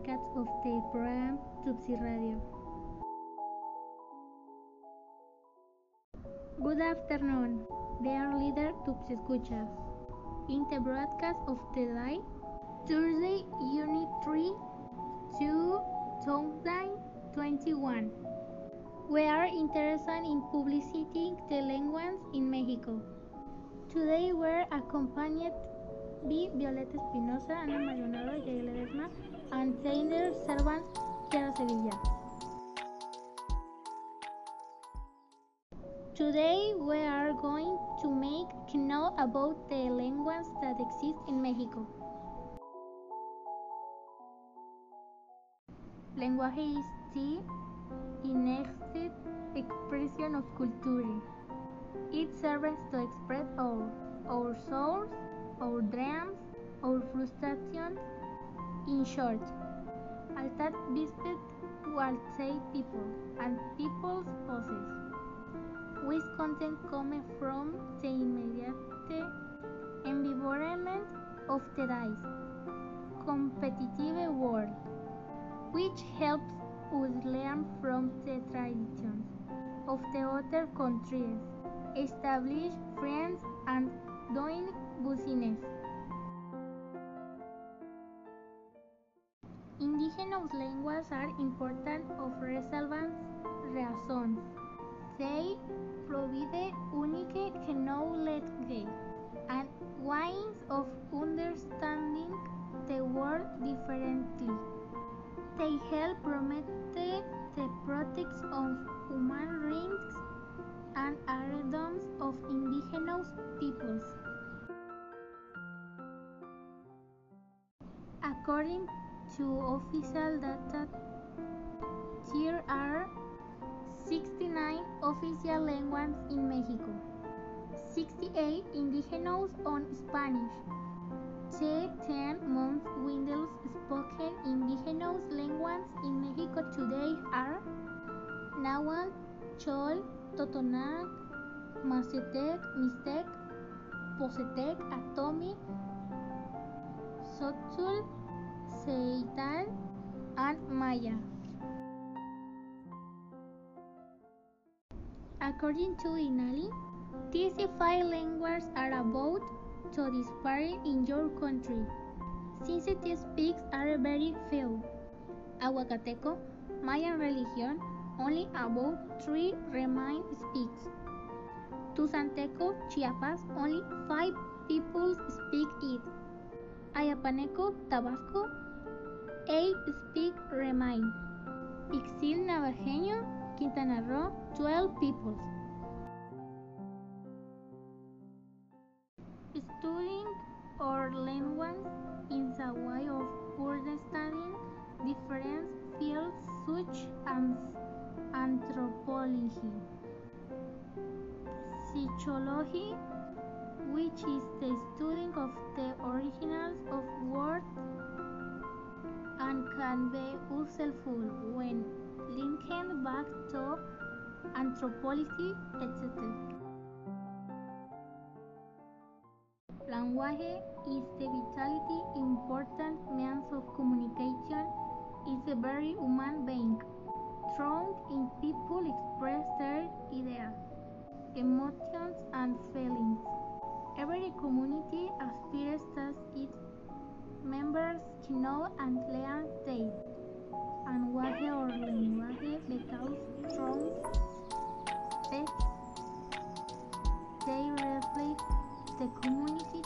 broadcast of the program Tutsi Radio. Good afternoon, dear leader Tutsi Escuchas. In the broadcast of the day, Thursday, Unit 3, 2, 2021. We are interested in publicizing the language in Mexico. Today we're accompanied by Violeta Espinosa, Ana Maldonado, Yael Ledesma, and Taylor Servant, Chiara Sevilla. Today we are going to make know about the language that exist in Mexico. Lenguaje is the innate expression of culture. It serves to express our, our souls, our dreams, our frustrations. In short, all that visit will say people and people's poses. Which content comes from the immediate environment of today's competitive world, which helps us learn from the traditions of the other countries, establish friends, and doing Indigenous languages are important of relevant reasons. They provide unique knowledge and ways of understanding the world differently. They help promote the protection of human rights and heirlooms of indigenous peoples. According to official data, there are 69 official languages in Mexico, 68 indigenous on Spanish. The 10 most widely spoken indigenous languages in Mexico today are Nahuatl, Chol, Totonac, Mazatec, Mixtec, Zapotec, Otomi, Tzotzil, Tzeltal, and Maya. According to INALI, these five languages are about to disappear in your country, since the speaks are very few. Aguacateco, Mayan religion, only about three remain speaks. Tuzanteco, Chiapas, only five people speak it. Ayapaneco, Tabasco, eight speak remain. Ixil Nebajeño, Quintana Roo, 12 people. Studying or language is a way of understanding different fields such as anthropology, psychology, which is the study of the origins of words and can be useful when linked back to anthropology, etc. Language is the vitally important means of communication. It's a very human being. Strong in people express their ideas, emotions, and feelings. Every community aspires that its members know and learn their language or language because that they reflect the community